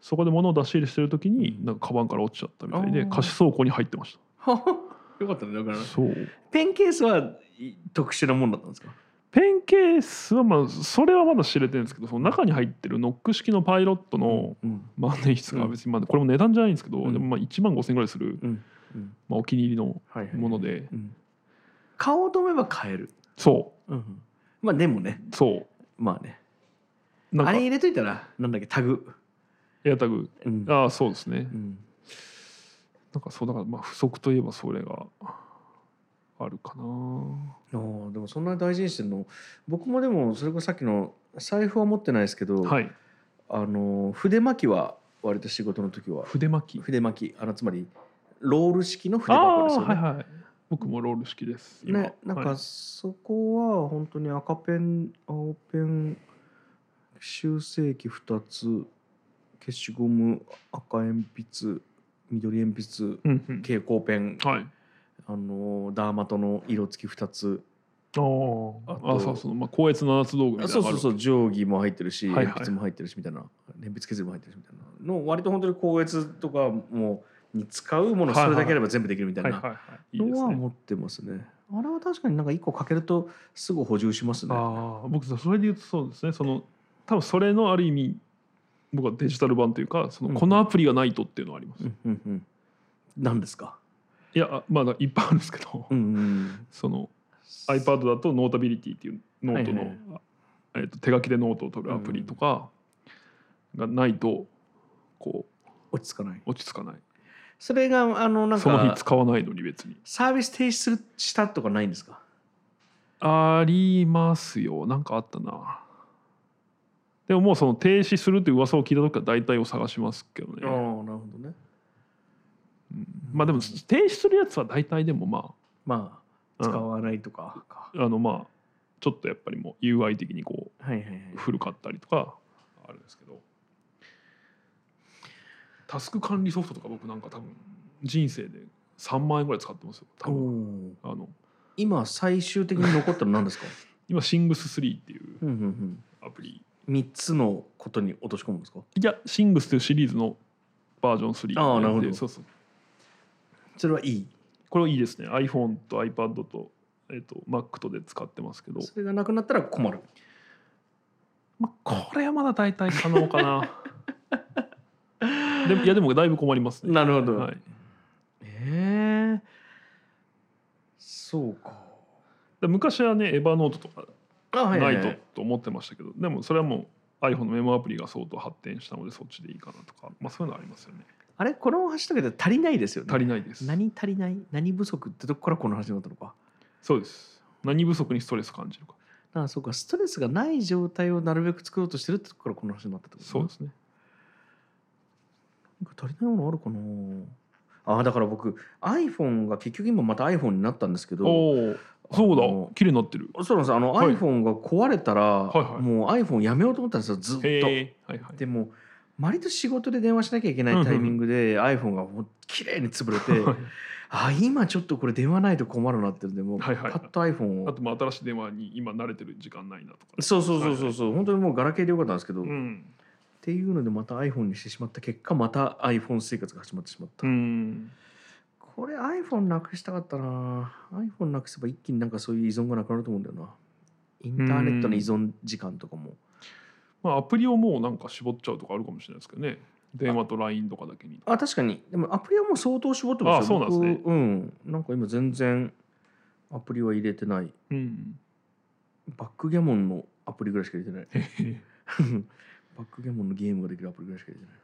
Speaker 2: そこで物を出し入れしてる時になんかカバンから落ちちゃったみたいで貸し倉庫に入ってまし
Speaker 1: はは よかったねだから。
Speaker 2: たそう。
Speaker 1: ペンケースはい特殊なもんだったんですか？
Speaker 2: ペンケースはまあそれはまだ知れてるんですけどその中に入ってるノック式のパイロットの
Speaker 1: うん
Speaker 2: 万年筆が別にまあこれも値段じゃないんですけど、
Speaker 1: うん。
Speaker 2: でもまあ1万5千円ぐらいする、まあ、お気に入りのもので。
Speaker 1: うん。買おうと思えば買える。
Speaker 2: そ
Speaker 1: う。んまあでもね。
Speaker 2: う。そ
Speaker 1: まあね。あれ入れといたらなんだっけタグ。
Speaker 2: エアタグ。
Speaker 1: うん。
Speaker 2: ああそうですね。
Speaker 1: うん。
Speaker 2: なんかそうだからまあ不足といえばそれがあるかな。
Speaker 1: あーでもそんなに大事にしてるの？僕もでもそれこそさっきの財布は持ってないですけど、
Speaker 2: はい。
Speaker 1: あの筆巻きは割と仕事の時は。
Speaker 2: 筆巻き？
Speaker 1: 筆巻き。あのつまりロール式の筆箱ですよね。
Speaker 2: はいはい僕もロール式です。今。
Speaker 1: ね、なんか
Speaker 2: はい。
Speaker 1: そこは本当に赤ペン青ペン修正器2つ消しゴム赤鉛筆緑鉛筆蛍光ペン。
Speaker 2: はい
Speaker 1: あのダーマトの色付き2つ。
Speaker 2: あ
Speaker 1: あ
Speaker 2: そうそうまあ高越の夏道具みたいな
Speaker 1: そうそうそう定規も入ってるし、
Speaker 2: はいはい。
Speaker 1: 鉛筆も入ってるしみたいな。鉛筆削りも入ってるしみたいな。の割と本当に高越とかもに使うものそれだけあれば全部できるみたいなのは持ってますね。あれは確かになんか1個かけるとすぐ補充しますね。
Speaker 2: ああ僕それで言うとそうですね。その多分それのある意味僕はデジタル版というかそ
Speaker 1: うん。
Speaker 2: のこのアプリがないとっていうのはあります、
Speaker 1: うんうんうん。何ですか？
Speaker 2: いやあまだいっぱいあるんですけど、
Speaker 1: うんうん。
Speaker 2: その iPad だと Notability っていうノートの、
Speaker 1: はいはい
Speaker 2: えー、と手書きでノートを取るアプリとかがないとこ
Speaker 1: 落ち着かない。
Speaker 2: う落ち着かない
Speaker 1: それがあのなん
Speaker 2: その日
Speaker 1: か
Speaker 2: 使わないのに別に
Speaker 1: サービス停止するしたとかないんですか？
Speaker 2: ありますよなんかあったなでももうその停止するっていう噂を聞いた時は大体を探しますけどね、
Speaker 1: ああなるほどね。
Speaker 2: うん。まあでも停止するやつは大体でもま
Speaker 1: まあ
Speaker 2: うん。
Speaker 1: 使わないとかか。
Speaker 2: ああのまあちょっとやっぱりもう UI 的にこ
Speaker 1: はいはいはい。
Speaker 2: う古かったりとかあるんですけど。タスク管理ソフトとか僕なんか多分人生で3万円ぐらい使ってますよ。多
Speaker 1: お
Speaker 2: 分
Speaker 1: ー。
Speaker 2: あの。
Speaker 1: 今最終的に残ったの何ですか？
Speaker 2: 今 Sings3 っていう
Speaker 1: うんうんうん。
Speaker 2: アプリ。
Speaker 1: 三つのことに落とし込むんですか？
Speaker 2: いや Sings というシリーズのバージョン3
Speaker 1: ああなるほど。
Speaker 2: でそうそう
Speaker 1: それはいい。
Speaker 2: これはいいですね iPhone と iPad と,、えっと Mac とで使ってますけど、
Speaker 1: それがなくなったら困る。
Speaker 2: まあ、これはまだ大体可能かな でもいやでもだいぶ困りますね
Speaker 1: なるほど。
Speaker 2: はい、
Speaker 1: ええそうか。
Speaker 2: で昔はねエヴァノートとかないとと思ってましたけどでもそれはもう iPhone のメモアプリが相当発展したのでそっちでいいかなとか、まあ、そういうのありますよね
Speaker 1: あれ？このハッシュタグで足りないですよね。
Speaker 2: 足りないです。
Speaker 1: 何足りない？何不足ってとこからこの話になったのか。
Speaker 2: そうです。何不足にストレス感じるか。
Speaker 1: ああそうか。ストレスがない状態をなるべく作ろうとしてるってとこからこの話になったってこと
Speaker 2: そうですね。
Speaker 1: なんか足りないものあるかな。ああだから僕 iPhone が結局今また iPhone になったんですけど。
Speaker 2: おおそうだ。綺麗になってる。
Speaker 1: そうなんですあの、
Speaker 2: はい。
Speaker 1: iPhone が壊れたら、
Speaker 2: はいはい。
Speaker 1: もう iPhone やめようと思ったんですよ。ずっと。
Speaker 2: はいはい。
Speaker 1: でも割と仕事で電話しなきゃいけないタイミングで iPhone がもう綺麗に潰れて
Speaker 2: はい
Speaker 1: あ今ちょっとこれ電話ないと困るなってでもうパ
Speaker 2: はいはい。
Speaker 1: ッと iPhone を、
Speaker 2: あとまあ新しい電話に今慣れてる時間ないなとか。
Speaker 1: そうそうそうそうそう、本当にもうガラケーでよかったんですけど、っ
Speaker 2: うん。
Speaker 1: ていうのでまた iPhone にしてしまった結果また iPhone 生活が始まってしまった、
Speaker 2: うん。
Speaker 1: これ iPhone なくしたかったな。iPhone なくせば一気になんかそういう依存がなくなると思うんだよな。インターネットの依存時間とかも
Speaker 2: まあアプリをもうなんか絞っちゃうとかあるかもしれないですけどね。電話と LINE とかだけに
Speaker 1: あ確かに。でもアプリはもう相当絞ってますよ。
Speaker 2: あそうなんですね。
Speaker 1: 僕うん。なんか今全然アプリは入れてない。
Speaker 2: うん。
Speaker 1: バックギャモンのアプリぐらいしか入れてない。バックギャモンのゲームができるアプリぐらいしか入れてない。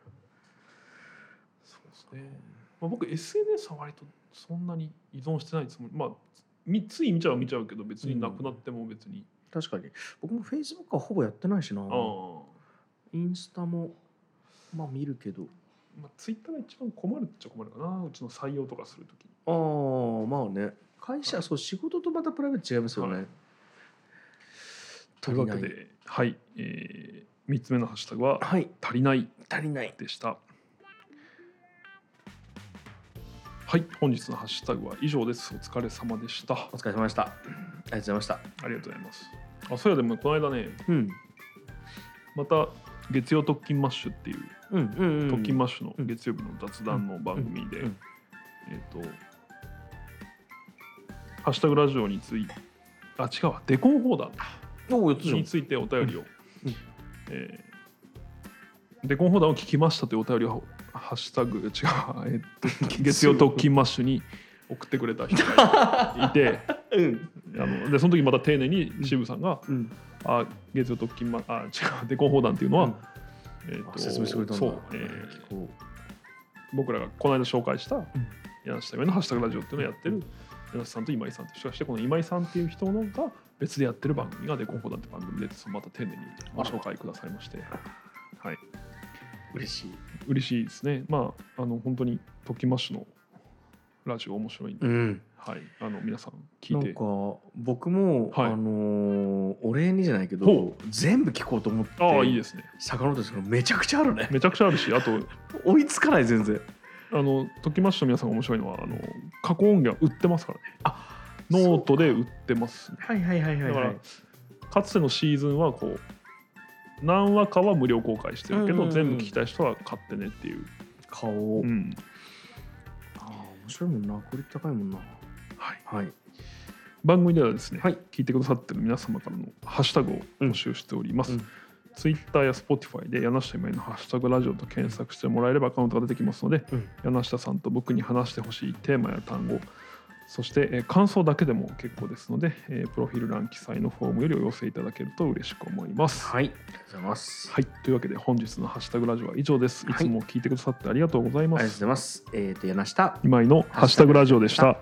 Speaker 2: そうですね、まあ、僕 SNS は割とそんなに依存してないつもり。まあみつい見ちゃう見ちゃうけど別になくなっても別に、
Speaker 1: 確かに。僕も Facebook はほぼやってないしな。
Speaker 2: ああ
Speaker 1: インスタもまあ見るけど。
Speaker 2: まあ、ツイッターが一番困るっちゃ困るかな。うちの採用とかするときに
Speaker 1: ああまあね。会社そう仕事とまたプライベート違いますよね、
Speaker 2: はい。というわけではい、えー、3つ目のハッシュタグは
Speaker 1: はい「
Speaker 2: 足りない。
Speaker 1: 足りない」
Speaker 2: でした。はい。本日のハッシュタグは以上です。お疲れ様でした。あ
Speaker 1: お疲れ様でした。ありがとうございました。
Speaker 2: りがとうございます。あそうやでもこの間ね
Speaker 1: うん。
Speaker 2: また月曜特勤マッシュっていう
Speaker 1: うんうんうん
Speaker 2: 特勤マッシュの月曜日の雑談の番組で、
Speaker 1: うんうん。
Speaker 2: えっ、と「ハッシュタグラジオ」についてあ違うわデコン砲弾についてお便りを、
Speaker 1: うん
Speaker 2: えーデコン砲弾を聞きましたというお便りをハッシュタグ違う、えーと 月曜特勤マッシュに送ってくれた人が いて
Speaker 1: うん。
Speaker 2: あのでその時また丁寧に渋さんが
Speaker 1: うん「
Speaker 2: あ月曜特勤マあ違うデコン砲弾っていうのは、
Speaker 1: うん。
Speaker 2: えーと
Speaker 1: あ説明してくれたんだ。
Speaker 2: そう、えー
Speaker 1: こ
Speaker 2: 僕らがこの間紹介した柳下夢の「ハッシュタグラジオ」っていうのをやってる柳下さんと今井さんと人がしてこの今井さんっていう人のが別でやってる番組が「デコン砲弾」って番組でそのまた丁寧にご紹介くださいまして、はい、
Speaker 1: う嬉しい。
Speaker 2: 嬉しいですね。まああの本当に「トキマッシュ」のラジオ面白いんで、
Speaker 1: うん。
Speaker 2: はい、あの皆さん聞いて。
Speaker 1: なんか僕も、
Speaker 2: はい。
Speaker 1: あのーお礼にじゃないけど
Speaker 2: ほ
Speaker 1: 全部聞こうと思って
Speaker 2: ああいいですね。
Speaker 1: 遡ろうとしたらめちゃくちゃあるね。
Speaker 2: めちゃくちゃあるしあと
Speaker 1: 追いつかない全然。
Speaker 2: あのトキマッシュの皆さんが面白いのはあの過去音源売ってますからね。
Speaker 1: あ
Speaker 2: ノートで売ってますね。
Speaker 1: はいはいはいはい
Speaker 2: だから
Speaker 1: はい
Speaker 2: かつてのシーズンはこう何話かは無料公開してるけど、
Speaker 1: うんうんうん。
Speaker 2: 全部聞きたい人は買ってねっていう、
Speaker 1: 顔、
Speaker 2: うん
Speaker 1: 面白いもんなクオリティ高いもんな。
Speaker 2: はい、
Speaker 1: はい。
Speaker 2: 番組ではですね、
Speaker 1: はい。
Speaker 2: 聞いてくださってる皆様からのハッシュタグを募集しております、
Speaker 1: うん。
Speaker 2: ツイッターや Spotify で柳下今井のハッシュタグラジオと検索してもらえればアカウントが出てきますので、
Speaker 1: うん。
Speaker 2: 柳下さんと僕に話してほしいテーマや単語そして、えー感想だけでも結構ですので、えープロフィール欄記載のフォームよりお寄せいただけると嬉しく思います。
Speaker 1: はいありがとうございます
Speaker 2: はい、というわけで本日のハッシュタグラジオは以上です。いつも聞いてくださってありがとうございます。
Speaker 1: ありがとうございますえっ、と柳下
Speaker 2: 今井のハッシュタグラジオでした。